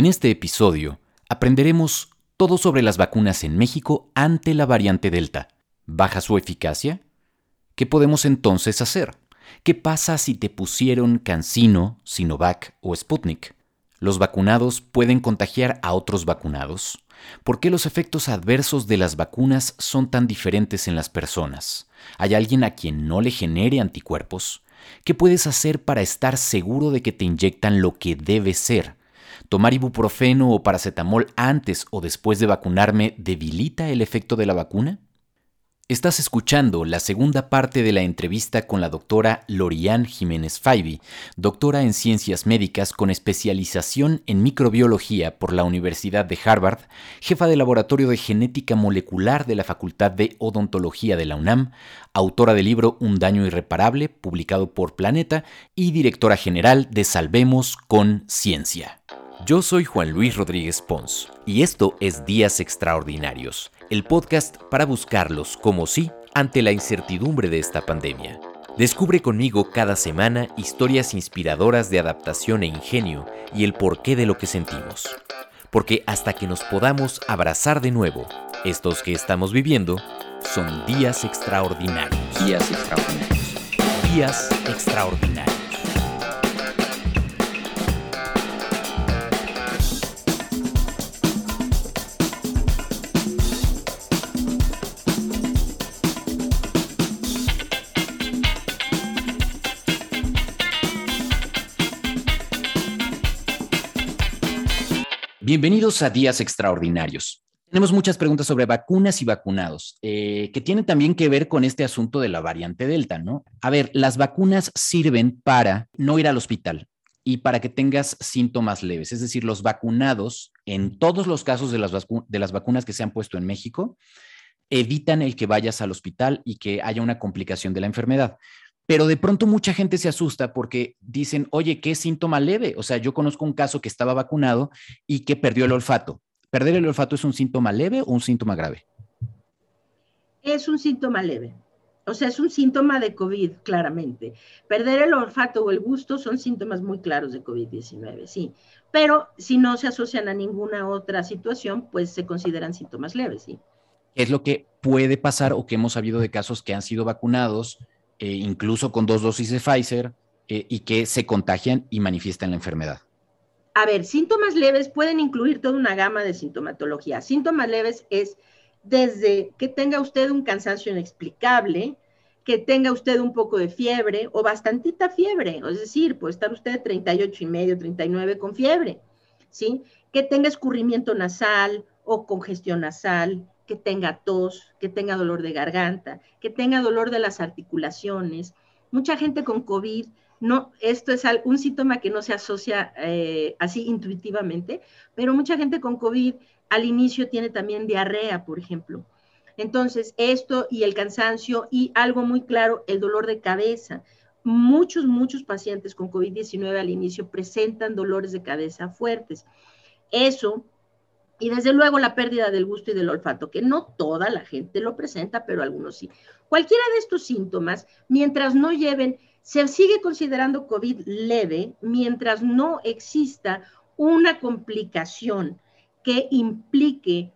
En este episodio aprenderemos todo sobre las vacunas en México ante la variante Delta. ¿Baja su eficacia? ¿Qué podemos entonces hacer? ¿Qué pasa si te pusieron Cancino, Sinovac o Sputnik? ¿Los vacunados pueden contagiar a otros vacunados? ¿Por qué los efectos adversos de las vacunas son tan diferentes en las personas? ¿Hay alguien a quien no le genere anticuerpos? ¿Qué puedes hacer para estar seguro de que te inyectan lo que debe ser? ¿Tomar ibuprofeno o paracetamol antes o después de vacunarme debilita el efecto de la vacuna? Estás escuchando la segunda parte de la entrevista con la doctora Lorian Jiménez Faibi, doctora en ciencias médicas con especialización en microbiología por la Universidad de Harvard, jefa de laboratorio de genética molecular de la Facultad de Odontología de la UNAM, autora del libro Un daño irreparable, publicado por Planeta, y directora general de Salvemos con Ciencia. Yo soy Juan Luis Rodríguez Pons y esto es Días Extraordinarios, el podcast para buscarlos como sí ante la incertidumbre de esta pandemia. Descubre conmigo cada semana historias inspiradoras de adaptación e ingenio y el porqué de lo que sentimos. Porque hasta que nos podamos abrazar de nuevo, estos que estamos viviendo son días extraordinarios. Días extraordinarios. Días extraordinarios. Bienvenidos a Días Extraordinarios. Tenemos muchas preguntas sobre vacunas y vacunados, eh, que tienen también que ver con este asunto de la variante Delta, ¿no? A ver, las vacunas sirven para no ir al hospital y para que tengas síntomas leves, es decir, los vacunados, en todos los casos de las, de las vacunas que se han puesto en México, evitan el que vayas al hospital y que haya una complicación de la enfermedad. Pero de pronto mucha gente se asusta porque dicen, oye, ¿qué síntoma leve? O sea, yo conozco un caso que estaba vacunado y que perdió el olfato. ¿Perder el olfato es un síntoma leve o un síntoma grave? Es un síntoma leve. O sea, es un síntoma de COVID, claramente. Perder el olfato o el gusto son síntomas muy claros de COVID-19, sí. Pero si no se asocian a ninguna otra situación, pues se consideran síntomas leves, sí. ¿Qué es lo que puede pasar o que hemos sabido de casos que han sido vacunados eh, incluso con dos dosis de Pfizer, eh, y que se contagian y manifiestan la enfermedad? A ver, síntomas leves pueden incluir toda una gama de sintomatología. Síntomas leves es desde que tenga usted un cansancio inexplicable, que tenga usted un poco de fiebre o bastantita fiebre, es decir, puede estar usted 38 y medio, 39 con fiebre, ¿sí? Que tenga escurrimiento nasal o congestión nasal, que tenga tos, que tenga dolor de garganta, que tenga dolor de las articulaciones. Mucha gente con COVID, no, esto es un síntoma que no se asocia eh, así intuitivamente, pero mucha gente con COVID al inicio tiene también diarrea, por ejemplo. Entonces, esto y el cansancio y algo muy claro, el dolor de cabeza. Muchos, muchos pacientes con COVID-19 al inicio presentan dolores de cabeza fuertes. Eso y desde luego la pérdida del gusto y del olfato, que no toda la gente lo presenta, pero algunos sí. Cualquiera de estos síntomas, mientras no lleven, se sigue considerando COVID leve mientras no exista una complicación que implique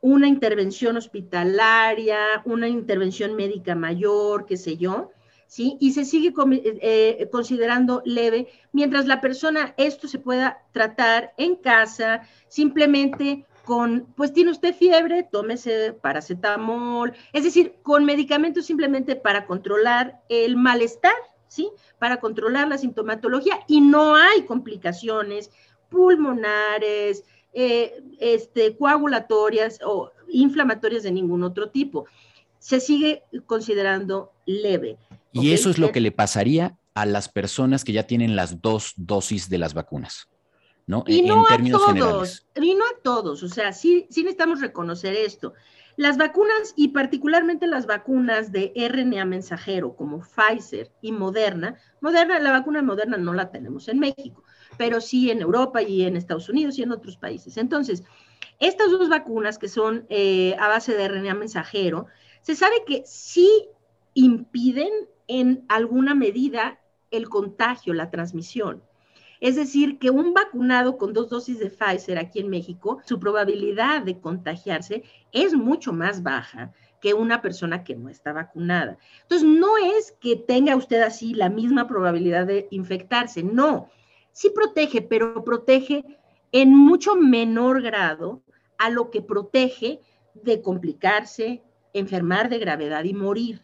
una intervención hospitalaria, una intervención médica mayor, qué sé yo, ¿sí? Y se sigue eh, considerando leve mientras la persona esto se pueda tratar en casa, simplemente con, pues tiene usted fiebre, tómese paracetamol, es decir, con medicamentos simplemente para controlar el malestar, ¿sí? Para controlar la sintomatología y no hay complicaciones pulmonares, eh, este, coagulatorias o inflamatorias de ningún otro tipo. Se sigue considerando leve. Y eso es lo que le pasaría a las personas que ya tienen las dos dosis de las vacunas. ¿no? Y no a todos, y no a todos, o sea, sí, sí necesitamos reconocer esto. Las vacunas y particularmente las vacunas de RNA mensajero como Pfizer y Moderna, Moderna, la vacuna Moderna no la tenemos en México, pero sí en Europa y en Estados Unidos y en otros países. Entonces, estas dos vacunas que son eh, a base de RNA mensajero, se sabe que sí impiden en alguna medida el contagio, la transmisión. Es decir, que un vacunado con dos dosis de Pfizer aquí en México, su probabilidad de contagiarse es mucho más baja que una persona que no está vacunada. Entonces, no es que tenga usted así la misma probabilidad de infectarse, no. Sí protege, pero protege en mucho menor grado a lo que protege de complicarse, enfermar de gravedad y morir.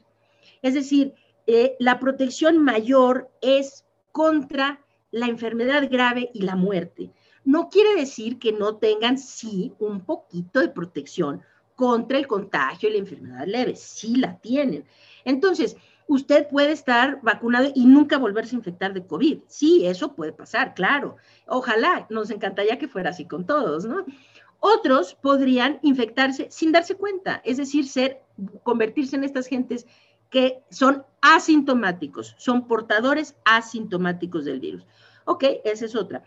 Es decir, eh, la protección mayor es contra la enfermedad grave y la muerte. No quiere decir que no tengan, sí, un poquito de protección contra el contagio y la enfermedad leve. Sí la tienen. Entonces, usted puede estar vacunado y nunca volverse a infectar de COVID. Sí, eso puede pasar, claro. Ojalá, nos encantaría que fuera así con todos, ¿no? Otros podrían infectarse sin darse cuenta, es decir, ser, convertirse en estas gentes que son asintomáticos, son portadores asintomáticos del virus. Ok, esa es otra.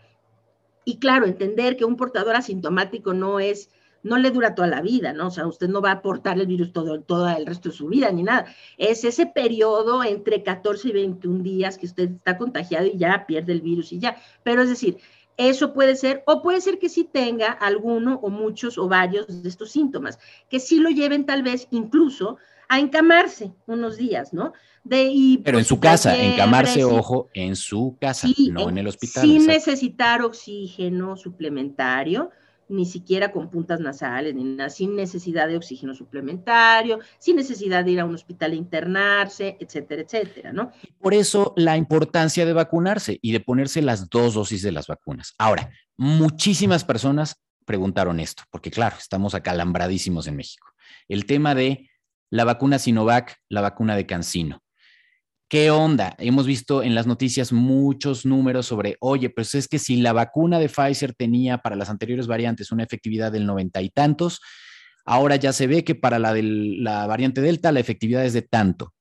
Y claro, entender que un portador asintomático no es, no le dura toda la vida, ¿no? O sea, usted no va a portar el virus todo, todo el resto de su vida ni nada. Es ese periodo entre 14 y 21 días que usted está contagiado y ya pierde el virus y ya. Pero es decir, eso puede ser, o puede ser que sí tenga alguno o muchos o varios de estos síntomas, que sí lo lleven tal vez incluso a encamarse unos días, ¿no? De, Pero en su casa, encamarse, ojo, en su casa, no en, el hospital. Sin necesitar oxígeno suplementario, ni siquiera con puntas nasales, ni nada, sin necesidad de oxígeno suplementario, sin necesidad de ir a un hospital a internarse, etcétera, etcétera, ¿no? Por eso la importancia de vacunarse y de ponerse las dos dosis de las vacunas. Ahora, muchísimas personas preguntaron esto, porque claro, estamos acalambradísimos en México. El tema de la vacuna Sinovac, la vacuna de Cancino. ¿Qué onda? Hemos visto en las noticias muchos números sobre, oye, pues es que si la vacuna de Pfizer tenía para las anteriores variantes una efectividad del noventa y tantos, ahora ya se ve que para la de la variante Delta la efectividad es de tanto.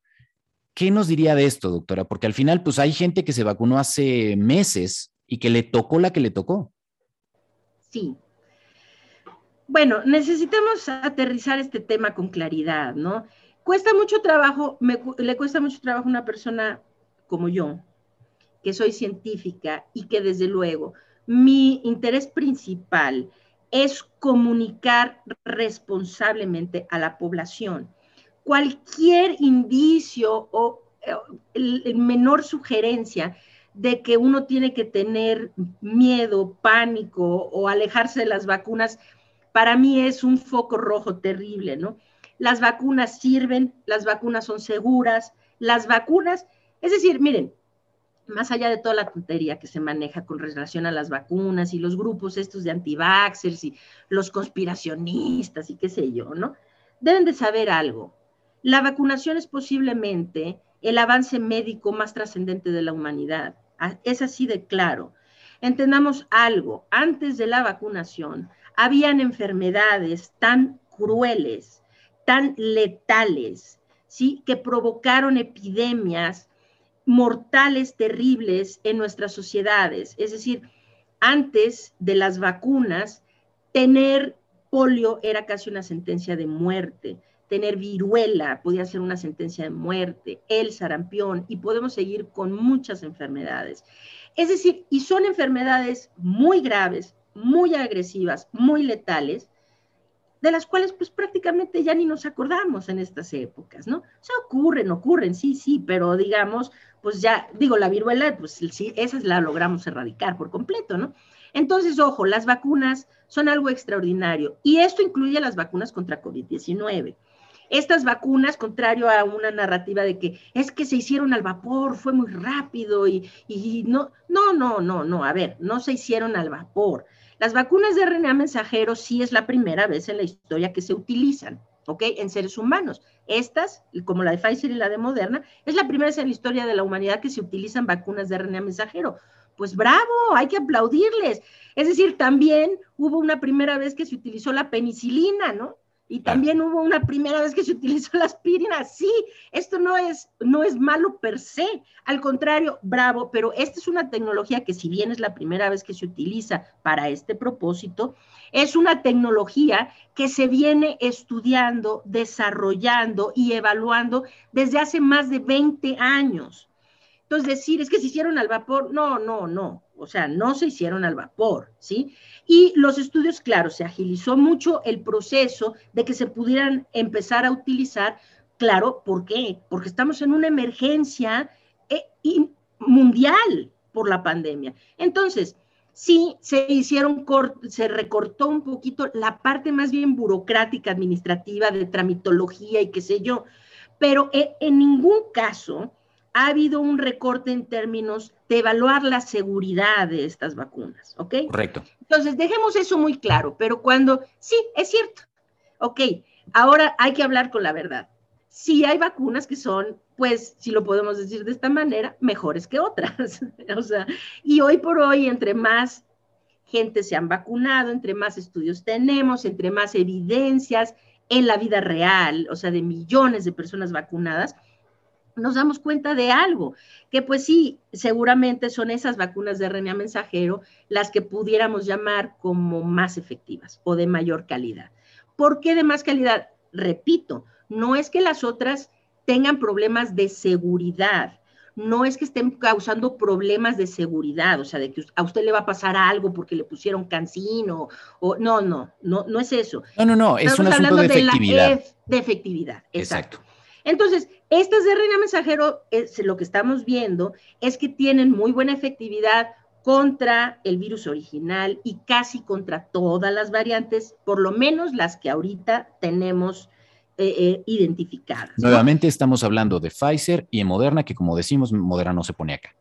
¿Qué nos diría de esto, doctora? Porque al final, pues hay gente que se vacunó hace meses y que le tocó la que le tocó. Sí, bueno, necesitamos aterrizar este tema con claridad, ¿no? Cuesta mucho trabajo, le cuesta mucho trabajo a una persona como yo, que soy científica y que desde luego mi interés principal es comunicar responsablemente a la población. Cualquier indicio o el menor sugerencia de que uno tiene que tener miedo, pánico o alejarse de las vacunas, para mí es un foco rojo terrible, ¿no? Las vacunas sirven, las vacunas son seguras, las vacunas, es decir, miren, más allá de toda la tontería que se maneja con relación a las vacunas y los grupos estos de antivaxers y los conspiracionistas y qué sé yo, ¿no? Deben de saber algo. La vacunación es posiblemente el avance médico más trascendente de la humanidad. Es así de claro. Entendamos algo, antes de la vacunación, habían enfermedades tan crueles, tan letales, ¿sí? que provocaron epidemias mortales terribles en nuestras sociedades. Es decir, antes de las vacunas, tener polio era casi una sentencia de muerte, tener viruela podía ser una sentencia de muerte, el sarampión, y podemos seguir con muchas enfermedades. Es decir, y son enfermedades muy graves, muy agresivas, muy letales, de las cuales pues prácticamente ya ni nos acordamos en estas épocas, ¿no? O ocurren, ocurren, sí, sí, pero digamos, pues ya, digo, la viruela, pues sí, esas la logramos erradicar por completo, ¿no? Entonces, ojo, las vacunas son algo extraordinario y esto incluye las vacunas contra COVID-19. Estas vacunas, contrario a una narrativa de que es que se hicieron al vapor, fue muy rápido y, no, no, no, no, no, a ver, no se hicieron al vapor. Las vacunas de RNA mensajero sí es la primera vez en la historia que se utilizan, ¿ok? En seres humanos. Estas, como la de Pfizer y la de Moderna, es la primera vez en la historia de la humanidad que se utilizan vacunas de RNA mensajero. Pues bravo, hay que aplaudirles. Es decir, también hubo una primera vez que se utilizó la penicilina, ¿no? Y también hubo una primera vez que se utilizó la aspirina. Sí, esto no es, no es malo per se, al contrario, bravo, pero esta es una tecnología que si bien es la primera vez que se utiliza para este propósito, es una tecnología que se viene estudiando, desarrollando y evaluando desde hace más de 20 años. Entonces, decir es que se hicieron al vapor, no, no, no, o sea, no se hicieron al vapor, ¿sí? Y los estudios, claro, se agilizó mucho el proceso de que se pudieran empezar a utilizar, claro, ¿por qué? Porque estamos en una emergencia eh, mundial por la pandemia. Entonces, sí se hicieron, se recortó un poquito la parte más bien burocrática, administrativa, de tramitología y qué sé yo, pero eh, en ningún caso ha habido un recorte en términos de evaluar la seguridad de estas vacunas, ¿ok? Correcto. Entonces, dejemos eso muy claro, pero cuando, sí, es cierto, ok, ahora hay que hablar con la verdad. Sí hay vacunas que son, pues, si lo podemos decir de esta manera, mejores que otras. o sea, y hoy por hoy, entre más gente se han vacunado, entre más estudios tenemos, entre más evidencias en la vida real, o sea, de millones de personas vacunadas, nos damos cuenta de algo, que pues sí, seguramente son esas vacunas de RNA mensajero las que pudiéramos llamar como más efectivas o de mayor calidad. ¿Por qué de más calidad? Repito, no es que las otras tengan problemas de seguridad, no es que estén causando problemas de seguridad, o sea, de que a usted le va a pasar algo porque le pusieron cancino, o no, no, no, no es eso. No, no, no, es un asunto de efectividad. de efectividad, exacto. Entonces, estas de reina mensajero, lo que estamos viendo es que tienen muy buena efectividad contra el virus original y casi contra todas las variantes, por lo menos las que ahorita tenemos eh, eh, identificadas. Nuevamente estamos hablando de Pfizer y en Moderna, que como decimos, Moderna no se pone acá.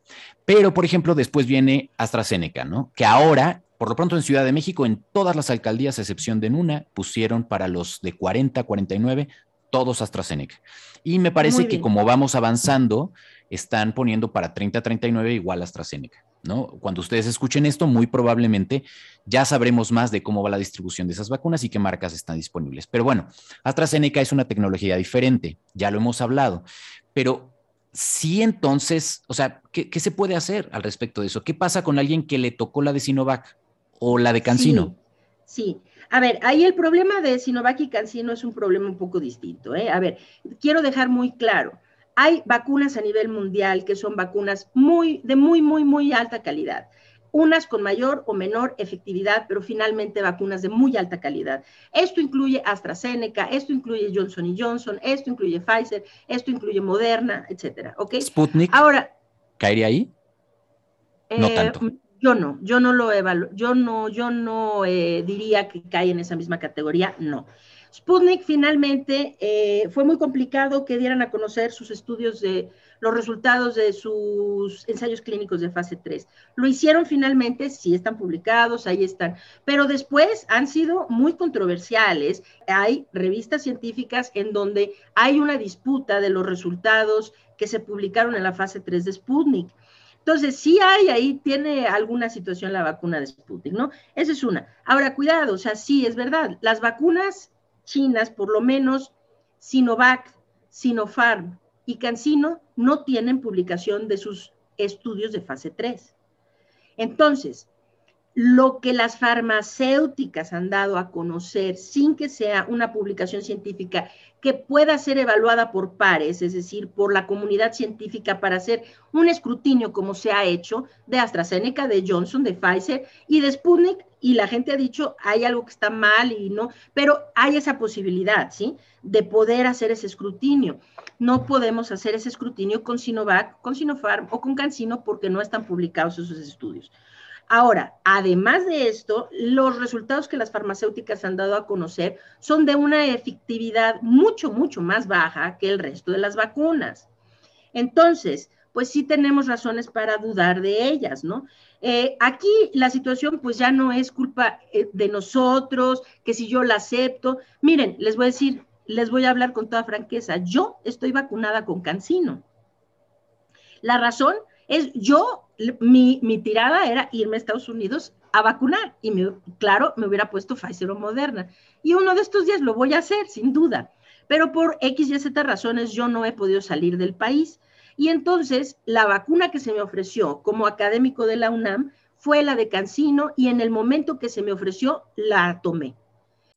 Pero, por ejemplo, después viene AstraZeneca, ¿no? Que ahora, por lo pronto en Ciudad de México, en todas las alcaldías, a excepción de una, pusieron para los de 40, 49, todos AstraZeneca. Y me parece que como vamos avanzando, están poniendo para 30-39 igual AstraZeneca. ¿no? Cuando ustedes escuchen esto, muy probablemente ya sabremos más de cómo va la distribución de esas vacunas y qué marcas están disponibles. Pero bueno, AstraZeneca es una tecnología diferente, ya lo hemos hablado, pero sí entonces, o sea, ¿qué, se puede hacer al respecto de eso? ¿Qué pasa con alguien que le tocó la de Sinovac o la de Cancino? sí. A ver, ahí el problema de Sinovac y CanSino es un problema un poco distinto. ¿eh? A ver, quiero dejar muy claro, hay vacunas a nivel mundial que son vacunas muy, de muy, muy, muy alta calidad. Unas con mayor o menor efectividad, pero finalmente vacunas de muy alta calidad. Esto incluye AstraZeneca, esto incluye Johnson Johnson, esto incluye Pfizer, esto incluye Moderna, etcétera. ¿Ok? Sputnik. Ahora. ¿Caería ahí? no eh, tanto. Yo no, yo no lo evaluo, yo no, yo no eh, diría que cae en esa misma categoría, no. Sputnik finalmente eh, fue muy complicado que dieran a conocer sus estudios de los resultados de sus ensayos clínicos de fase 3. Lo hicieron finalmente, sí están publicados, ahí están, pero después han sido muy controversiales. Hay revistas científicas en donde hay una disputa de los resultados que se publicaron en la fase 3 de Sputnik. Entonces, sí hay, ahí tiene alguna situación la vacuna de Sputnik, ¿no? Esa es una. Ahora, cuidado, o sea, sí, es verdad, las vacunas chinas, por lo menos Sinovac, Sinopharm y CanSino, no tienen publicación de sus estudios de fase 3. Entonces, lo que las farmacéuticas han dado a conocer sin que sea una publicación científica que pueda ser evaluada por pares, es decir, por la comunidad científica para hacer un escrutinio como se ha hecho de AstraZeneca, de Johnson, de Pfizer y de Sputnik, y la gente ha dicho, hay algo que está mal y no, pero hay esa posibilidad, ¿sí? De poder hacer ese escrutinio. No podemos hacer ese escrutinio con Sinovac, con Sinopharm o con CanSino porque no están publicados esos estudios. Ahora, además de esto, los resultados que las farmacéuticas han dado a conocer son de una efectividad mucho, mucho más baja que el resto de las vacunas. Entonces, pues sí tenemos razones para dudar de ellas, ¿no? Eh, aquí la situación pues ya no es culpa eh, de nosotros, que si yo la acepto. Miren, les voy a decir, les voy a hablar con toda franqueza, yo estoy vacunada con Cancino. La razón es yo mi, tirada era irme a Estados Unidos a vacunar y claro, me hubiera puesto Pfizer o Moderna. Y uno de estos días lo voy a hacer, sin duda. Pero por X y Z razones yo no he podido salir del país. Y entonces la vacuna que se me ofreció como académico de la UNAM fue la de Cancino y en el momento que se me ofreció la tomé.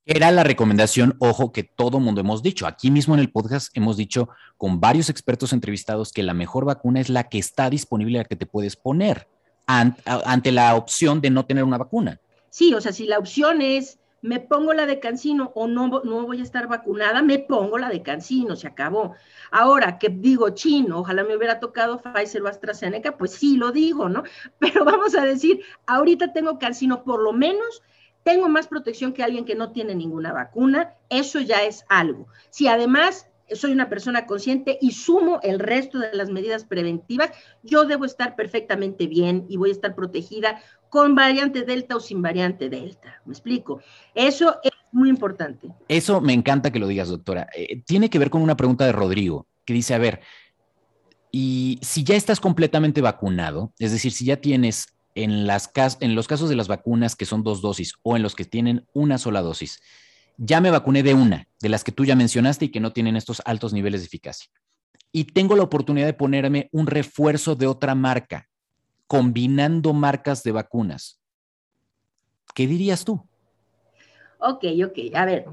Era la recomendación, ojo, que todo mundo hemos dicho. Aquí mismo en el podcast hemos dicho con varios expertos entrevistados que la mejor vacuna es la que está disponible, la que te puedes poner ante la opción de no tener una vacuna. Sí, o sea, si la opción es me pongo la de Cancino o no, no voy a estar vacunada, me pongo la de Cancino, se acabó. Ahora que digo chino, ojalá me hubiera tocado Pfizer o AstraZeneca, pues sí lo digo, ¿no? Pero vamos a decir, ahorita tengo Cancino, por lo menos tengo más protección que alguien que no tiene ninguna vacuna, eso ya es algo. Si además soy una persona consciente y sumo el resto de las medidas preventivas, yo debo estar perfectamente bien y voy a estar protegida con variante Delta o sin variante Delta. ¿Me explico? Eso es muy importante. Eso me encanta que lo digas, doctora. Eh, tiene que ver con una pregunta de Rodrigo, que dice, a ver, y si ya estás completamente vacunado, es decir, si ya tienes en, los casos de las vacunas que son dos dosis o en los que tienen una sola dosis, ya me vacuné de una, de las que tú ya mencionaste y que no tienen estos altos niveles de eficacia. Y tengo la oportunidad de ponerme un refuerzo de otra marca, combinando marcas de vacunas. ¿Qué dirías tú? Ok, ok. A ver,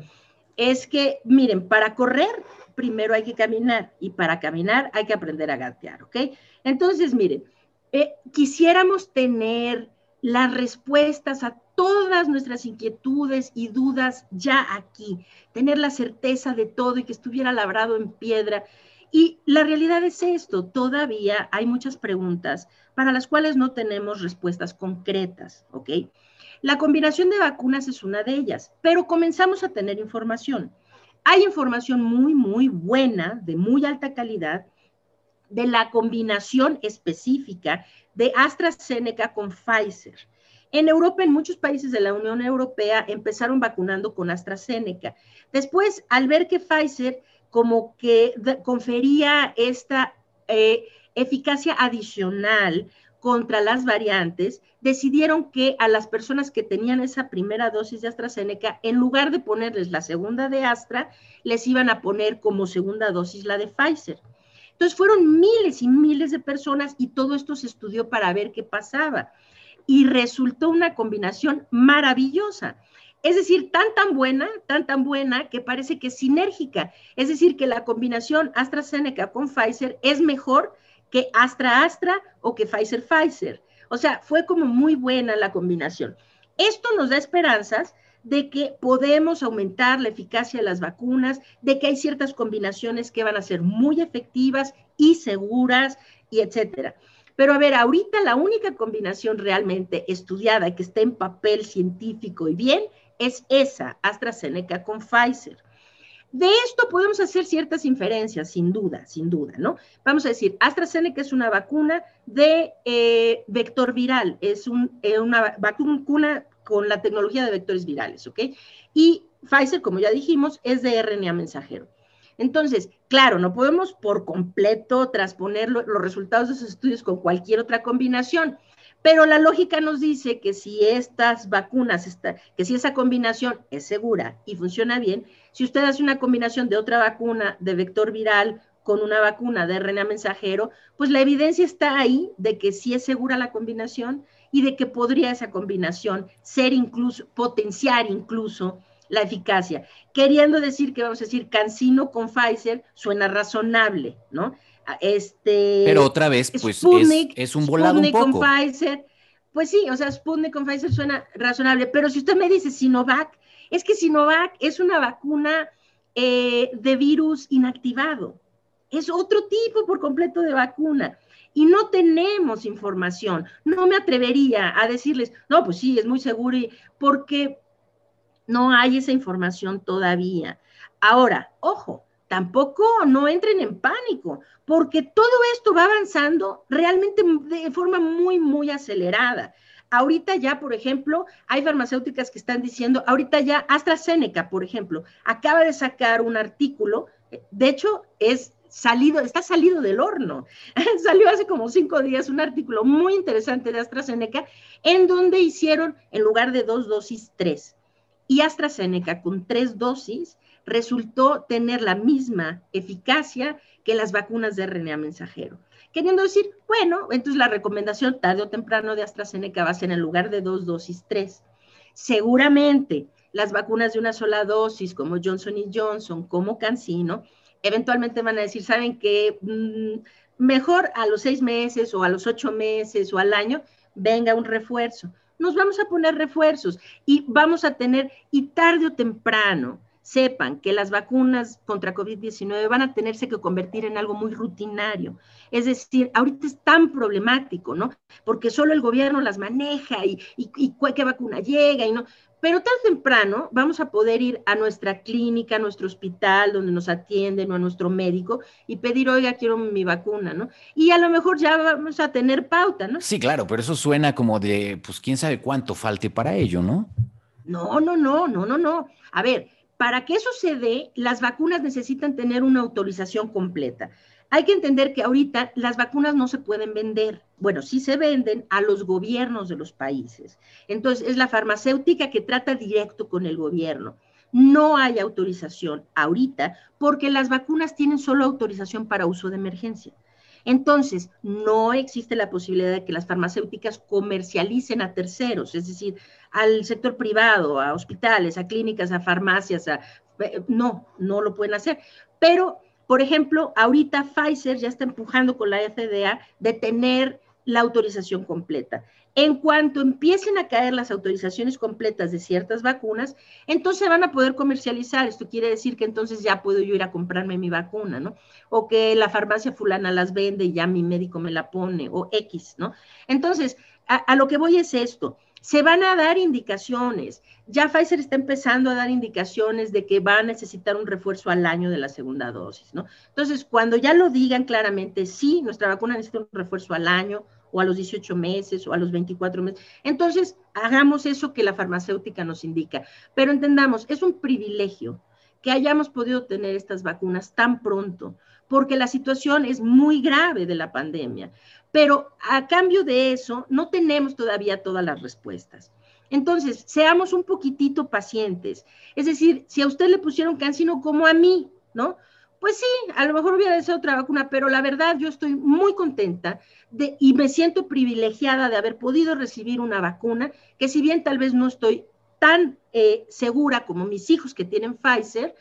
es que, miren, para correr primero hay que caminar y para caminar hay que aprender a gatear, ¿ok? Entonces, miren, eh, quisiéramos tener las respuestas a todas nuestras inquietudes y dudas ya aquí, tener la certeza de todo y que estuviera labrado en piedra. Y la realidad es esto, todavía hay muchas preguntas para las cuales no tenemos respuestas concretas, ¿ok? La combinación de vacunas es una de ellas, pero comenzamos a tener información. Hay información muy, muy buena, de muy alta calidad, de la combinación específica de AstraZeneca con Pfizer. En Europa, en muchos países de la Unión Europea, empezaron vacunando con AstraZeneca. Después, al ver que Pfizer como que confería esta eh, eficacia adicional contra las variantes, decidieron que a las personas que tenían esa primera dosis de AstraZeneca, en lugar de ponerles la segunda de Astra, les iban a poner como segunda dosis la de Pfizer. Entonces fueron miles y miles de personas y todo esto se estudió para ver qué pasaba. Y resultó una combinación maravillosa. Es decir, tan tan buena, tan tan buena que parece que es sinérgica. Es decir, que la combinación AstraZeneca con Pfizer es mejor que Astra Astra o que Pfizer Pfizer. O sea, fue como muy buena la combinación. Esto nos da esperanzas de que podemos aumentar la eficacia de las vacunas, de que hay ciertas combinaciones que van a ser muy efectivas y seguras, y etcétera. Pero a ver, ahorita la única combinación realmente estudiada que está en papel científico y bien es esa, AstraZeneca con Pfizer. De esto podemos hacer ciertas inferencias, sin duda, sin duda, ¿no? Vamos a decir, AstraZeneca es una vacuna de eh, vector viral, es eh, una vacuna con la tecnología de vectores virales, ¿ok? Y Pfizer, como ya dijimos, es de RNA mensajero. Entonces, claro, no podemos por completo transponer los resultados de esos estudios con cualquier otra combinación, pero la lógica nos dice que si estas vacunas, que si esa combinación es segura y funciona bien, si usted hace una combinación de otra vacuna de vector viral con una vacuna de RNA mensajero, pues la evidencia está ahí de que sí es segura la combinación y de que podría esa combinación ser incluso, potenciar incluso la eficacia. Queriendo decir que vamos a decir Cancino con Pfizer suena razonable, ¿no? Este, Pero otra vez, pues es, un volado un poco. con Pfizer, pues sí, o sea, Sputnik con Pfizer suena razonable, pero si usted me dice Sinovac, es que Sinovac es una vacuna eh, de virus inactivado, es otro tipo por completo de vacuna y no tenemos información. No me atrevería a decirles, no, pues sí, es muy seguro, porque no hay esa información todavía. Ahora, ojo, tampoco no entren en pánico, porque todo esto va avanzando realmente de forma muy, muy acelerada. Ahorita ya, por ejemplo, hay farmacéuticas que están diciendo, ahorita ya AstraZeneca, por ejemplo, acaba de sacar un artículo, de hecho es salido, está salido del horno. Salió hace como cinco días un artículo muy interesante de AstraZeneca en donde hicieron, en lugar de dos dosis, tres. Y AstraZeneca con tres dosis resultó tener la misma eficacia que las vacunas de RNA mensajero. Queriendo decir, bueno, entonces la recomendación tarde o temprano de AstraZeneca va a ser en lugar de dos dosis, tres. Seguramente, las vacunas de una sola dosis, como Johnson y Johnson, como Cancino, eventualmente van a decir, ¿saben qué? Mm, mejor a los seis meses o a los ocho meses o al año, venga un refuerzo. Nos vamos a poner refuerzos y vamos a tener, y tarde o temprano, sepan que las vacunas contra COVID-19 van a tenerse que convertir en algo muy rutinario. Es decir, ahorita es tan problemático, ¿no? Porque solo el gobierno las maneja y, y, y qué vacuna llega y no. Pero tan temprano vamos a poder ir a nuestra clínica, a nuestro hospital, donde nos atienden o a nuestro médico y pedir, oiga, quiero mi vacuna, ¿no? Y a lo mejor ya vamos a tener pauta, ¿no? Sí, claro, pero eso suena como de, pues quién sabe cuánto falte para ello, ¿no? No, no, no, no, no, no. A ver, para que eso se dé, las vacunas necesitan tener una autorización completa. Hay que entender que ahorita las vacunas no se pueden vender. Bueno, sí se venden a los gobiernos de los países. Entonces, es la farmacéutica que trata directo con el gobierno. No hay autorización ahorita porque las vacunas tienen solo autorización para uso de emergencia. Entonces, no existe la posibilidad de que las farmacéuticas comercialicen a terceros, es decir, al sector privado, a hospitales, a clínicas, a farmacias, a... Eh, no, no lo pueden hacer. Pero por ejemplo, ahorita Pfizer ya está empujando con la FDA de tener la autorización completa. En cuanto empiecen a caer las autorizaciones completas de ciertas vacunas, entonces van a poder comercializar. Esto quiere decir que entonces ya puedo yo ir a comprarme mi vacuna, ¿no? O que la farmacia fulana las vende y ya mi médico me la pone, o X, ¿no? Entonces, a, a lo que voy es esto se van a dar indicaciones. Ya Pfizer está empezando a dar indicaciones de que va a necesitar un refuerzo al año de la segunda dosis, ¿no? Entonces, cuando ya lo digan claramente, sí, nuestra vacuna necesita un refuerzo al año o a los 18 meses o a los 24 meses, entonces hagamos eso que la farmacéutica nos indica. Pero entendamos, es un privilegio que hayamos podido tener estas vacunas tan pronto, porque la situación es muy grave de la pandemia. Pero a cambio de eso, no tenemos todavía todas las respuestas. Entonces, seamos un poquitito pacientes. Es decir, si a usted le pusieron cancino como a mí, ¿no? Pues sí, a lo mejor hubiera deseado otra vacuna, pero la verdad yo estoy muy contenta de, y me siento privilegiada de haber podido recibir una vacuna que si bien tal vez no estoy tan eh, segura como mis hijos que tienen Pfizer,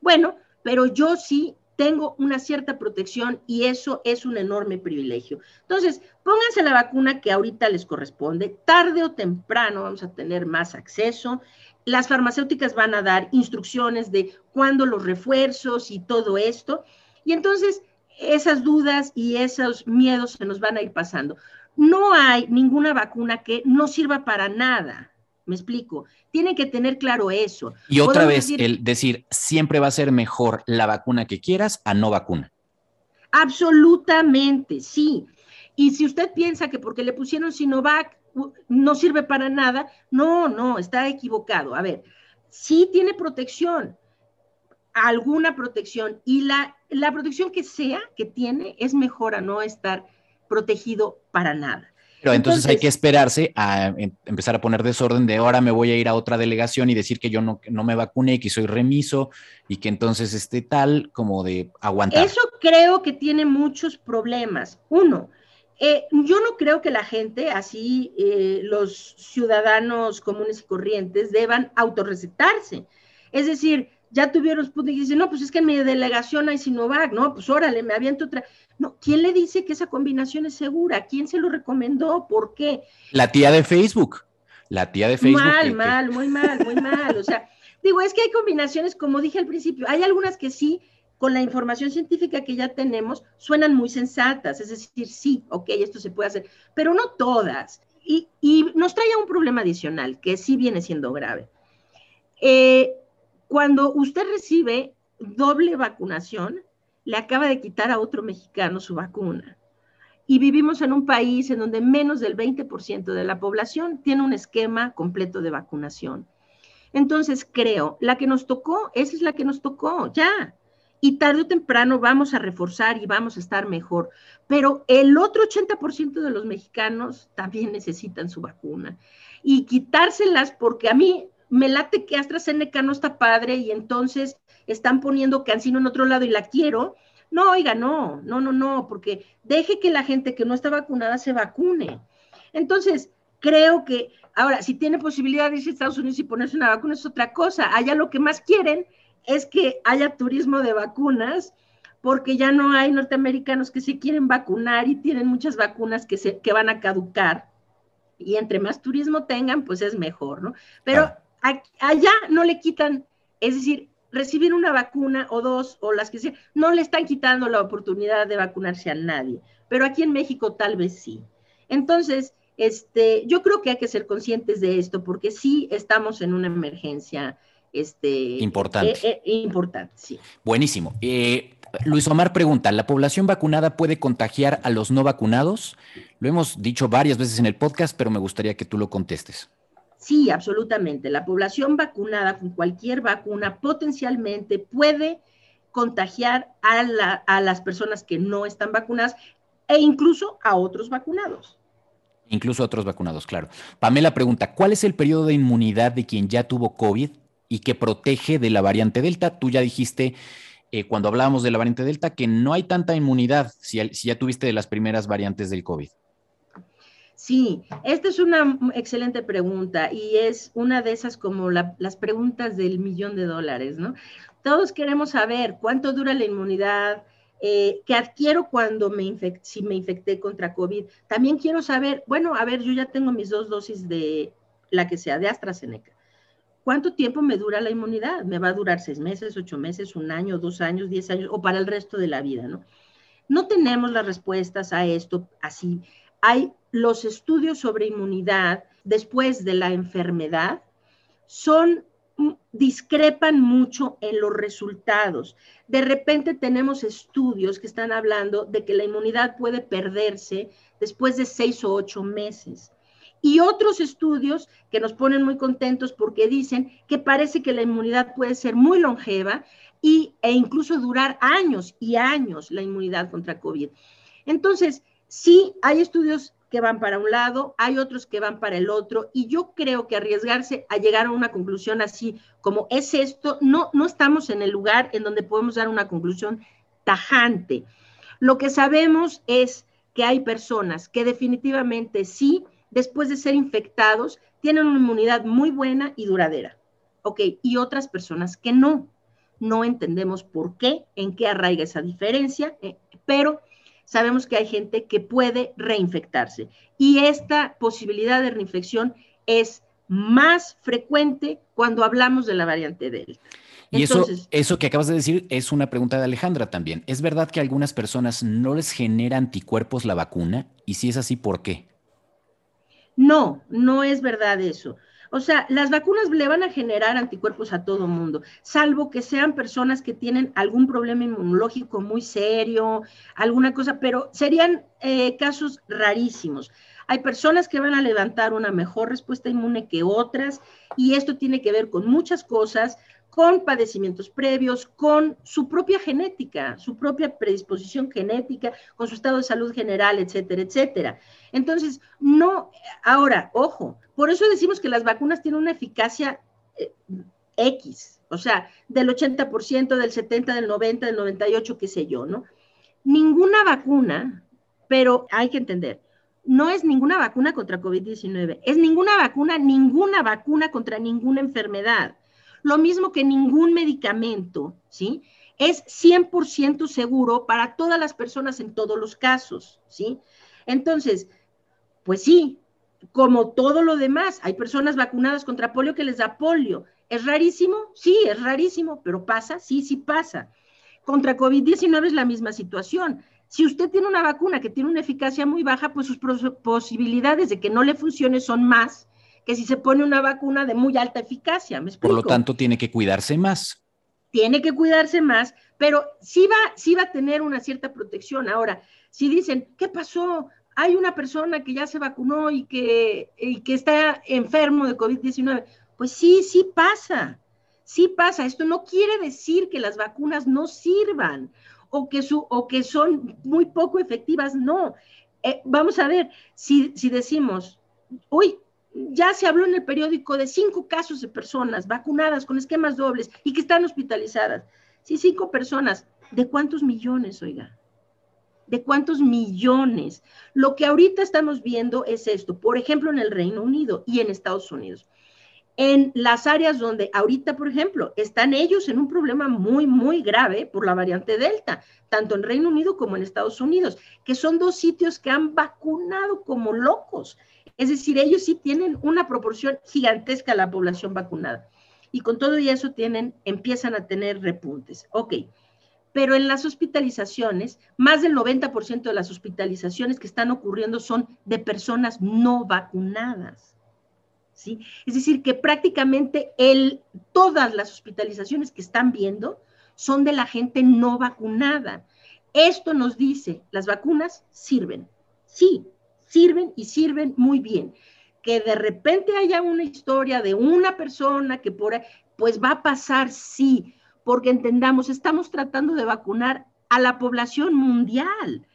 bueno, pero yo sí tengo una cierta protección y eso es un enorme privilegio. Entonces, pónganse la vacuna que ahorita les corresponde. Tarde o temprano vamos a tener más acceso. Las farmacéuticas van a dar instrucciones de cuándo los refuerzos y todo esto. Y entonces, esas dudas y esos miedos se nos van a ir pasando. No hay ninguna vacuna que no sirva para nada. Me explico. Tienen que tener claro eso. Y otra vez, el decir, siempre va a ser mejor la vacuna que quieras a no vacuna. Absolutamente, sí. Y si usted piensa que porque le pusieron Sinovac no sirve para nada, no, no, está equivocado. A ver, sí tiene protección, alguna protección, y la, la protección que sea que tiene es mejor a no estar protegido para nada. Pero entonces, hay que esperarse a em, empezar a poner desorden de ahora me voy a ir a otra delegación y decir que yo no, no me vacuné, que soy remiso y que entonces esté tal como de aguantar. Eso creo que tiene muchos problemas. Uno, eh, yo no creo que la gente, así eh, los ciudadanos comunes y corrientes, deban autorrecetarse. Es decir, ya tuvieron Sputnik y dicen, no, pues es que en mi delegación hay Sinovac, no, pues órale, me aviento otra. No, ¿quién le dice que esa combinación es segura? ¿Quién se lo recomendó? ¿Por qué? La tía de Facebook. La tía de Facebook. Mal, mal, muy mal, muy mal. O sea, digo, es que hay combinaciones, como dije al principio, hay algunas que sí, con la información científica que ya tenemos, suenan muy sensatas. Es decir, sí, ok, esto se puede hacer, pero no todas. Y, y nos trae un problema adicional, que sí viene siendo grave. Eh, cuando usted recibe doble vacunación, le acaba de quitar a otro mexicano su vacuna. Y vivimos en un país en donde menos del 20% de la población tiene un esquema completo de vacunación. Entonces, creo, la que nos tocó, esa es la que nos tocó, ya. Y tarde o temprano vamos a reforzar y vamos a estar mejor. Pero el otro 80% de los mexicanos también necesitan su vacuna. Y quitárselas porque a mí me late que AstraZeneca no está padre y entonces están poniendo Cancino en otro lado y la quiero. No, oiga, no, no, no, no, porque deje que la gente que no está vacunada se vacune. Entonces, creo que Ahora, si tiene posibilidad de irse a Estados Unidos y ponerse una vacuna es otra cosa. Allá lo que más quieren es que haya turismo de vacunas, porque ya no hay norteamericanos que se quieren vacunar y tienen muchas vacunas que, se, que van a caducar. Y entre más turismo tengan, pues es mejor, ¿no? Pero allá no le quitan, es decir, recibir una vacuna o dos o las que sea, no le están quitando la oportunidad de vacunarse a nadie, pero aquí en México tal vez sí. Entonces, este, yo creo que hay que ser conscientes de esto porque sí estamos en una emergencia este, importante. Eh, eh, importante, sí. Buenísimo. Eh, Luis Omar pregunta, ¿la población vacunada puede contagiar a los no vacunados? Lo hemos dicho varias veces en el podcast, pero me gustaría que tú lo contestes. Sí, absolutamente. La población vacunada con cualquier vacuna potencialmente puede contagiar a, a las personas que no están vacunadas e incluso a otros vacunados. Incluso a otros vacunados, claro. Pamela pregunta, ¿cuál es el periodo de inmunidad de quien ya tuvo COVID y que protege de la variante Delta? Tú ya dijiste eh, cuando hablábamos de la variante Delta que no hay tanta inmunidad si, ya tuviste de las primeras variantes del COVID. Sí, esta es una excelente pregunta y es una de esas como las preguntas del millón de dólares, ¿no? Todos queremos saber cuánto dura la inmunidad, eh, que adquiero cuando me infecté, si me infecté contra COVID. También quiero saber, bueno, a ver, yo ya tengo mis dos dosis de la que sea, de AstraZeneca. ¿Cuánto tiempo me dura la inmunidad? ¿Me va a durar seis meses, ocho meses, un año, dos años, diez años o para el resto de la vida, no? No tenemos las respuestas a esto así. Hay los estudios sobre inmunidad después de la enfermedad son discrepan mucho en los resultados. De repente tenemos estudios que están hablando de que la inmunidad puede perderse después de seis o ocho meses. Y otros estudios que nos ponen muy contentos porque dicen que parece que la inmunidad puede ser muy longeva y, e incluso durar años y años la inmunidad contra COVID. Entonces, sí hay estudios que van para un lado, hay otros que van para el otro, y yo creo que arriesgarse a llegar a una conclusión así como es esto, no, no estamos en el lugar en donde podemos dar una conclusión tajante. Lo que sabemos es que hay personas que definitivamente sí, después de ser infectados, tienen una inmunidad muy buena y duradera. ¿Ok? Y otras personas que no. No entendemos por qué, en qué arraiga esa diferencia, eh, pero sabemos que hay gente que puede reinfectarse y esta posibilidad de reinfección es más frecuente cuando hablamos de la variante Delta. Y eso, eso que acabas de decir es una pregunta de Alejandra también. ¿Es verdad que a algunas personas no les genera anticuerpos la vacuna? Y si es así, ¿por qué? No, no es verdad eso. O sea, las vacunas le van a generar anticuerpos a todo mundo, salvo que sean personas que tienen algún problema inmunológico muy serio, alguna cosa, pero serían eh, casos rarísimos. Hay personas que van a levantar una mejor respuesta inmune que otras y esto tiene que ver con muchas cosas, con padecimientos previos, con su propia genética, su propia predisposición genética, con su estado de salud general, etcétera, etcétera. Entonces, no, ahora, ojo, por eso decimos que las vacunas tienen una eficacia eh, X, o sea, del 80%, del 70%, del 90%, del 98%, qué sé yo, ¿no? Ninguna vacuna, pero hay que entender, no es ninguna vacuna contra COVID-19, es ninguna vacuna, ninguna vacuna contra ninguna enfermedad. Lo mismo que ningún medicamento, ¿sí? Es 100% seguro para todas las personas en todos los casos, ¿sí? Entonces, pues sí, como todo lo demás, hay personas vacunadas contra polio que les da polio. ¿Es rarísimo? Sí, es rarísimo, pero pasa, sí, sí pasa. Contra COVID-19 es la misma situación. Si usted tiene una vacuna que tiene una eficacia muy baja, pues sus posibilidades de que no le funcione son más que si se pone una vacuna de muy alta eficacia. ¿me Por lo tanto, tiene que cuidarse más. Tiene que cuidarse más, pero sí va, sí va a tener una cierta protección. Ahora, si dicen, ¿qué pasó? Hay una persona que ya se vacunó y que, y que está enfermo de COVID-19. Pues sí, sí pasa. Sí pasa. Esto no quiere decir que las vacunas no sirvan o que, su, o que son muy poco efectivas. No. Eh, vamos a ver, si, si decimos, uy, ya se habló en el periódico de cinco casos de personas vacunadas con esquemas dobles y que están hospitalizadas. Sí, cinco personas. ¿De cuántos millones, oiga? de cuántos millones. Lo que ahorita estamos viendo es esto, por ejemplo, en el Reino Unido y en Estados Unidos. En las áreas donde ahorita, por ejemplo, están ellos en un problema muy, muy grave por la variante Delta, tanto en Reino Unido como en Estados Unidos, que son dos sitios que han vacunado como locos. Es decir, ellos sí tienen una proporción gigantesca de la población vacunada. Y con todo y eso tienen, empiezan a tener repuntes. Ok pero en las hospitalizaciones, más del 90% de las hospitalizaciones que están ocurriendo son de personas no vacunadas. ¿sí? Es decir, que prácticamente el, todas las hospitalizaciones que están viendo son de la gente no vacunada. Esto nos dice, las vacunas sirven, sí, sirven y sirven muy bien. Que de repente haya una historia de una persona que por ahí, pues va a pasar, sí, porque entendamos, estamos tratando de vacunar a la población mundial.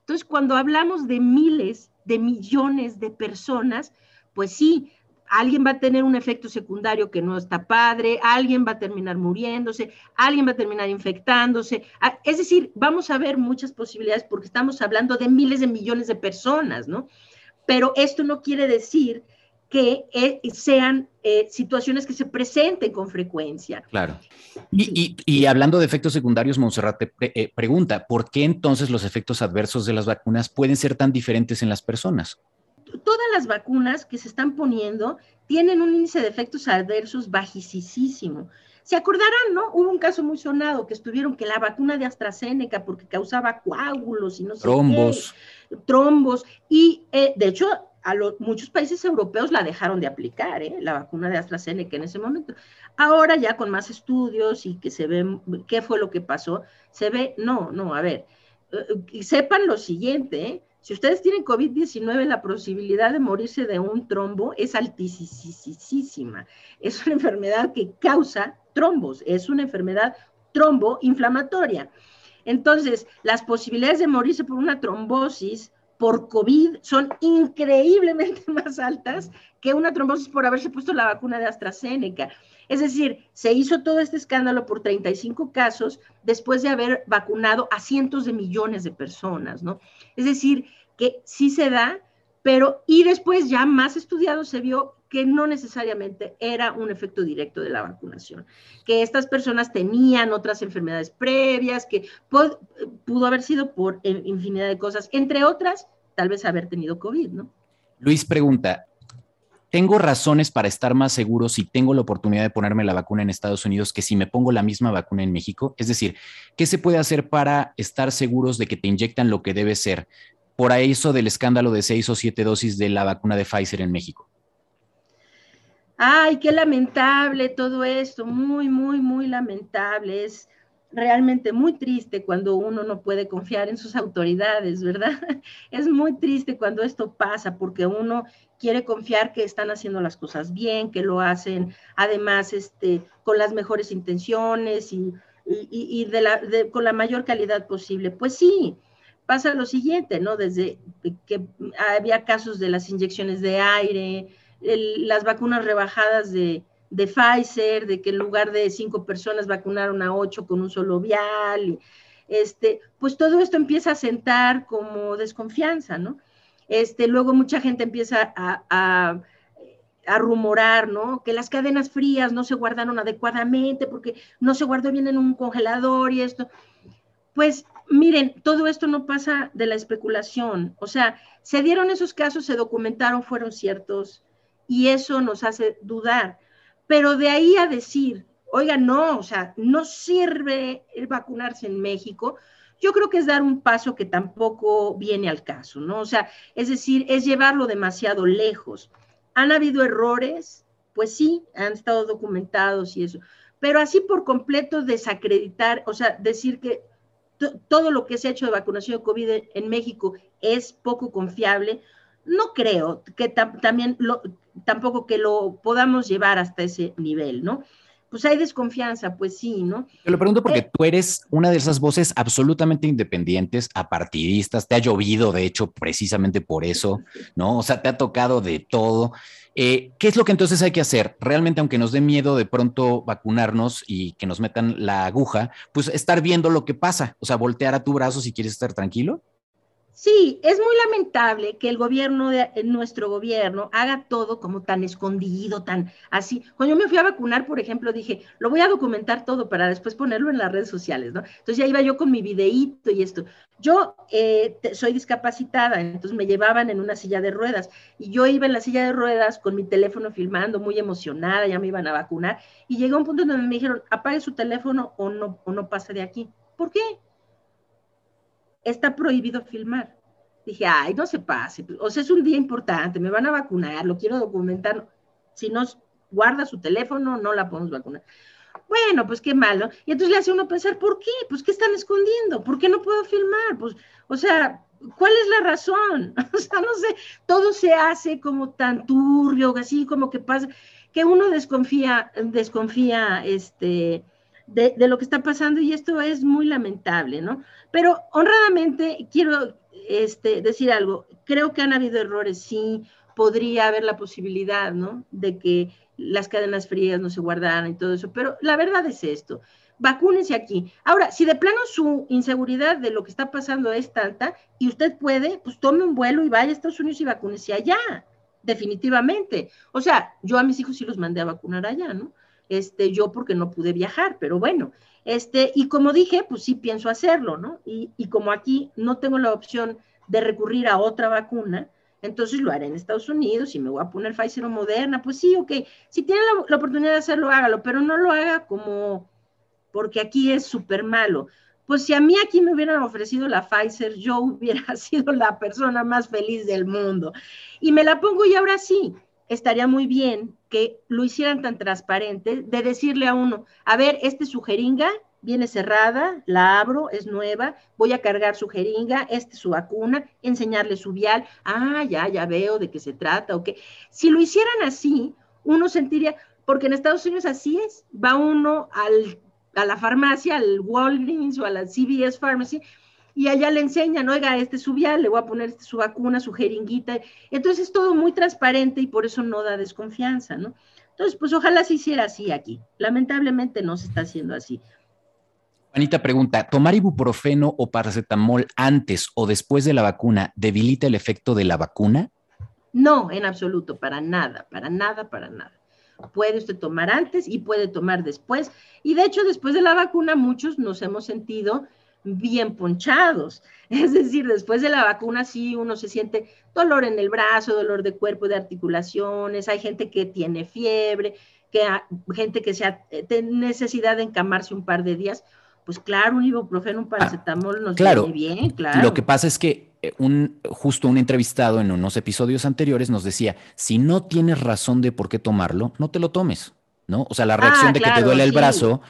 Entonces, cuando hablamos de miles, de millones de personas, pues sí, alguien va a tener un efecto secundario que no está padre, alguien va a terminar muriéndose, alguien va a terminar infectándose. Ah, es decir, vamos a ver muchas posibilidades porque estamos hablando de miles de millones de personas, ¿no? Pero esto no quiere decir que eh, sean eh, situaciones que se presenten con frecuencia. Claro. Y, hablando de efectos secundarios, Monserrat te eh, pregunta, ¿por qué entonces los efectos adversos de las vacunas pueden ser tan diferentes en las personas? Todas las vacunas que se están poniendo tienen un índice de efectos adversos bajísimo. Se acordarán, ¿no? Hubo un caso muy sonado que estuvieron que la vacuna de AstraZeneca porque causaba coágulos y no sé trombos. trombos. Y de hecho, a muchos países europeos la dejaron de aplicar, ¿eh? la vacuna de AstraZeneca en ese momento. Ahora ya con más estudios y que se ve qué fue lo que pasó, se ve, no, no, a ver, eh, sepan lo siguiente, ¿eh? Si ustedes tienen COVID-19, la posibilidad de morirse de un trombo es altísima. Es una enfermedad que causa trombos, es una enfermedad tromboinflamatoria. Entonces, las posibilidades de morirse por una trombosis por COVID son increíblemente más altas que una trombosis por haberse puesto la vacuna de AstraZeneca. Es decir, se hizo todo este escándalo por 35 casos después de haber vacunado a cientos de millones de personas, ¿no? Es decir, que sí se da, pero y después ya más estudiado se vio que no necesariamente era un efecto directo de la vacunación, que estas personas tenían otras enfermedades previas, que pudo haber sido por infinidad de cosas, entre otras, tal vez haber tenido COVID, ¿no? Luis pregunta, ¿tengo razones para estar más seguro si tengo la oportunidad de ponerme la vacuna en Estados Unidos que si me pongo la misma vacuna en México? Es decir, ¿qué se puede hacer para estar seguros de que te inyectan lo que debe ser? Por eso del escándalo de seis o siete dosis de la vacuna de Pfizer en México. Ay, qué lamentable todo esto, muy, muy, muy lamentable. Es realmente muy triste cuando uno no puede confiar en sus autoridades, ¿verdad? Es muy triste cuando esto pasa porque uno quiere confiar que están haciendo las cosas bien, que lo hacen además este, con las mejores intenciones y, con la mayor calidad posible. Pues sí, pasa lo siguiente, ¿no? Desde que había casos de las inyecciones de aire, las vacunas rebajadas de, de, Pfizer, de que en lugar de cinco personas vacunaron a ocho con un solo vial, este, pues todo esto empieza a sentar como desconfianza, ¿no? Este, luego mucha gente empieza a, a, a, rumorar, ¿no? Que las cadenas frías no se guardaron adecuadamente porque no se guardó bien en un congelador y esto. Pues miren, todo esto no pasa de la especulación, o sea, se dieron esos casos, se documentaron, fueron ciertos, y eso nos hace dudar. Pero de ahí a decir, oiga, no, o sea, no sirve el vacunarse en México, yo creo que es dar un paso que tampoco viene al caso, ¿no? O sea, es decir, es llevarlo demasiado lejos. ¿Han habido errores? Pues sí, han estado documentados y eso, pero así por completo desacreditar, o sea, decir que todo lo que se ha hecho de vacunación de COVID en México es poco confiable, no creo que también lo, tampoco que lo podamos llevar hasta ese nivel, ¿no? Pues hay desconfianza, pues sí, ¿no? Te lo pregunto porque eh, tú eres una de esas voces absolutamente independientes, apartidistas, te ha llovido, de hecho, precisamente por eso, ¿no? O sea, te ha tocado de todo. Eh, ¿Qué es lo que entonces hay que hacer? Realmente, aunque nos dé miedo de pronto vacunarnos y que nos metan la aguja, pues estar viendo lo que pasa, o sea, voltear a tu brazo si quieres estar tranquilo. Sí, es muy lamentable que el gobierno, de, nuestro gobierno, haga todo como tan escondido, tan así. Cuando yo me fui a vacunar, por ejemplo, dije, lo voy a documentar todo para después ponerlo en las redes sociales, ¿no? Entonces ya iba yo con mi videíto y esto. Yo eh, soy discapacitada, entonces me llevaban en una silla de ruedas y yo iba en la silla de ruedas con mi teléfono filmando, muy emocionada, ya me iban a vacunar y llegó un punto donde me dijeron, apague su teléfono o no, o no pasa de aquí. ¿Por qué? Está prohibido filmar. Dije, ay, no se pase, o sea, es un día importante, me van a vacunar, lo quiero documentar. Si no guarda su teléfono, no la podemos vacunar. Bueno, pues qué malo. Y entonces le hace uno pensar, ¿por qué? Pues ¿qué están escondiendo? ¿Por qué no puedo filmar? Pues, o sea, ¿cuál es la razón? O sea, no sé, todo se hace como tan turbio, así como que pasa, que uno desconfía, desconfía, este, de, lo que está pasando y esto es muy lamentable, ¿no? Pero honradamente quiero este, decir algo, creo que han habido errores, sí, podría haber la posibilidad, ¿no? De que las cadenas frías no se guardaran y todo eso, pero la verdad es esto, vacúnense aquí. Ahora, si de plano su inseguridad de lo que está pasando es tanta y usted puede, pues tome un vuelo y vaya a Estados Unidos y vacúnese allá, definitivamente. O sea, yo a mis hijos sí los mandé a vacunar allá, ¿no? Este, yo porque no pude viajar, pero bueno, este, y como dije, pues sí pienso hacerlo, ¿no? Y, y como aquí no tengo la opción de recurrir a otra vacuna, entonces lo haré en Estados Unidos y me voy a poner Pfizer o Moderna, pues sí, ok, si tiene la, la oportunidad de hacerlo, hágalo, pero no lo haga como porque aquí es súper malo. Pues si a mí aquí me hubieran ofrecido la Pfizer, yo hubiera sido la persona más feliz del mundo. Y me la pongo y ahora sí, estaría muy bien que lo hicieran tan transparente de decirle a uno, a ver, este es su jeringa, viene cerrada, la abro, es nueva, voy a cargar su jeringa, este es su vacuna, enseñarle su vial, ah, ya, ya veo de qué se trata, o qué. Si lo hicieran así, uno sentiría, porque en Estados Unidos así es, va uno al, a la farmacia, al Walgreens o a la CVS Pharmacy, y allá le enseñan, oiga, este es su vial, le voy a poner este, su vacuna, su jeringuita. Entonces es todo muy transparente y por eso no da desconfianza, ¿no? Entonces, pues ojalá se hiciera así aquí. Lamentablemente no se está haciendo así. Anita pregunta, ¿tomar ibuprofeno o paracetamol antes o después de la vacuna debilita el efecto de la vacuna? No, en absoluto, para nada, para nada, para nada. Puede usted tomar antes y puede tomar después. Y de hecho, después de la vacuna, muchos nos hemos sentido bien ponchados. Es decir, después de la vacuna sí uno se siente dolor en el brazo, dolor de cuerpo, de articulaciones, hay gente que tiene fiebre, que gente que se tiene necesidad de encamarse un par de días. Pues claro, un ibuprofeno, un paracetamol nos claro, viene bien, claro. Lo que pasa es que eh, un, justo un entrevistado en unos episodios anteriores nos decía, si no tienes razón de por qué tomarlo, no te lo tomes, ¿no? O sea, la reacción ah, de que te duele el brazo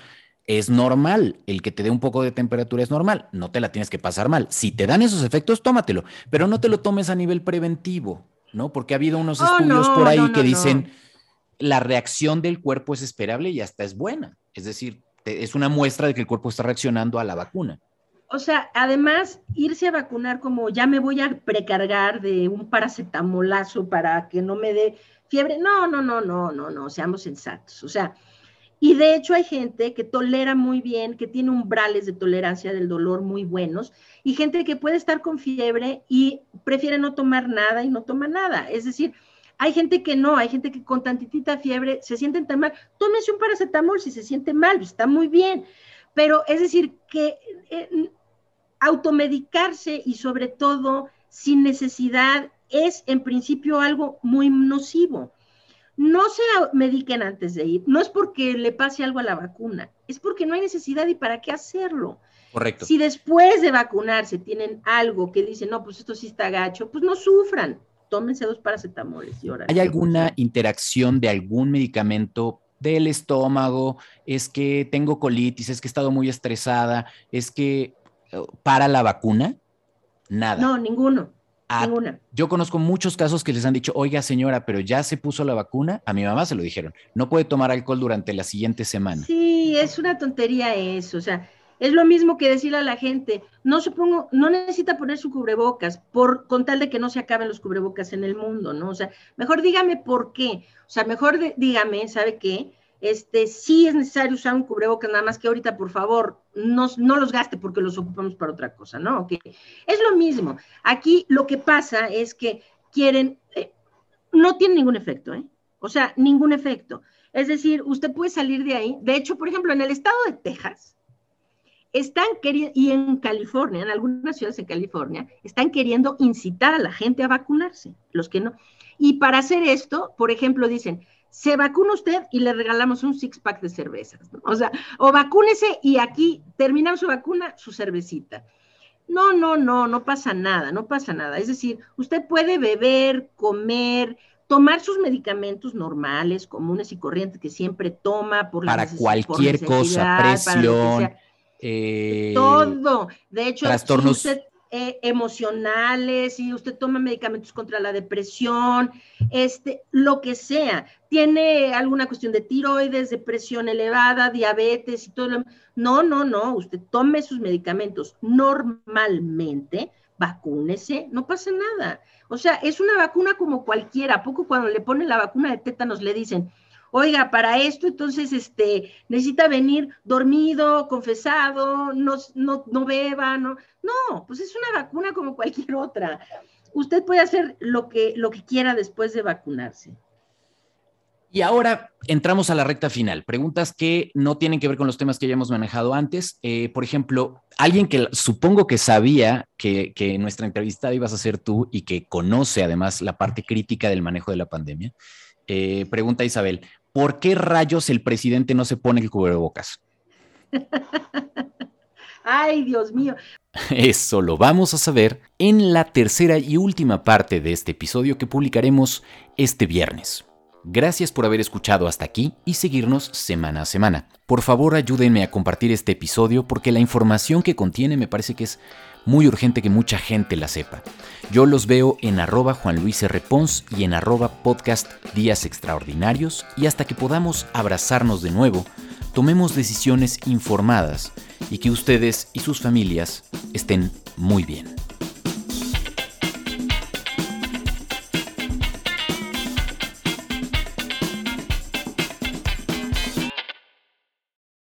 es normal. El que te dé un poco de temperatura es normal. No te la tienes que pasar mal. Si te dan esos efectos, tómatelo, pero no te lo tomes a nivel preventivo, ¿no? Porque ha habido unos oh, estudios por ahí que dicen la reacción del cuerpo es esperable y hasta es buena. Es decir, es una muestra de que el cuerpo está reaccionando a la vacuna. O sea, además, irse a vacunar como ya me voy a precargar de un paracetamolazo para que no me dé fiebre. No, no, no, no, no, no, seamos sensatos. O sea, y de hecho hay gente que tolera muy bien, que tiene umbrales de tolerancia del dolor muy buenos, y gente que puede estar con fiebre y prefiere no tomar nada y no toma nada. Es decir, hay gente que no, hay gente que con tantitita fiebre se sienten tan mal. Tómese un paracetamol si se siente mal, está muy bien. Pero es decir, que eh, automedicarse y sobre todo sin necesidad es en principio algo muy nocivo no se mediquen antes de ir. No es porque le pase algo a la vacuna, es porque no hay necesidad y para qué hacerlo. Correcto. Si después de vacunarse tienen algo que dicen, no, pues esto sí está gacho, pues no sufran. Tómense dos paracetamoles y ahora. ¿Hay alguna interacción de algún medicamento del estómago? Es que tengo colitis, es que he estado muy estresada, es que eh, para la vacuna, nada. No, ninguno. Yo conozco muchos casos que les han dicho, oiga señora, pero ya se puso la vacuna. A mi mamá se lo dijeron, no puede tomar alcohol durante la siguiente semana. Sí, es una tontería eso. O sea, es lo mismo que decirle a la gente, no supongo, no necesita poner su cubrebocas por con tal de que no se acaben los cubrebocas en el mundo, ¿no? O sea, mejor dígame por qué. O sea, mejor dígame, ¿sabe qué? Este, sí es necesario usar un cubrebocas, nada más que ahorita, por favor, no, no los gaste porque los ocupamos para otra cosa, ¿no? Okay. Es lo mismo. Aquí lo que pasa es que quieren, eh, no tiene ningún efecto, ¿eh? O sea, ningún efecto. Es decir, usted puede salir de ahí. De hecho, por ejemplo, en el estado de Texas, están queriendo, y en California, en algunas ciudades en California, están queriendo incitar a la gente a vacunarse, los que no. Y para hacer esto, por ejemplo, dicen, se vacuna usted y le regalamos un six pack de cervezas. ¿no? O sea, o vacúnese y aquí terminar su vacuna, su cervecita. No, no, no, no pasa nada, no pasa nada. Es decir, usted puede beber, comer, tomar sus medicamentos normales, comunes y corrientes que siempre toma por la para cualquier cosa, presión, eh, todo. De hecho, trastornos. Si usted, eh, emocionales, si usted toma medicamentos contra la depresión, este, lo que sea, tiene alguna cuestión de tiroides, depresión elevada, diabetes y todo lo No, no, no, usted tome sus medicamentos normalmente, vacúnese, no pasa nada. O sea, es una vacuna como cualquiera. poco cuando le ponen la vacuna de tétanos le dicen, oiga, para esto entonces este, necesita venir dormido, confesado, no, no, no beba, no. No, pues es una vacuna como cualquier otra. Usted puede hacer lo que, lo que quiera después de vacunarse. Y ahora entramos a la recta final. Preguntas que no tienen que ver con los temas que ya hemos manejado antes. Eh, por ejemplo, alguien que supongo que sabía que, que nuestra entrevista ibas a ser tú y que conoce además la parte crítica del manejo de la pandemia. Eh, pregunta Isabel, ¿por qué rayos el presidente no se pone el cubrebocas? Ay, Dios mío. Eso lo vamos a saber en la tercera y última parte de este episodio que publicaremos este viernes. Gracias por haber escuchado hasta aquí y seguirnos semana a semana. Por favor ayúdenme a compartir este episodio porque la información que contiene me parece que es muy urgente que mucha gente la sepa. Yo los veo en arroba Juan Luis R. Pons y en arroba podcast Días Extraordinarios y hasta que podamos abrazarnos de nuevo, tomemos decisiones informadas y que ustedes y sus familias estén muy bien.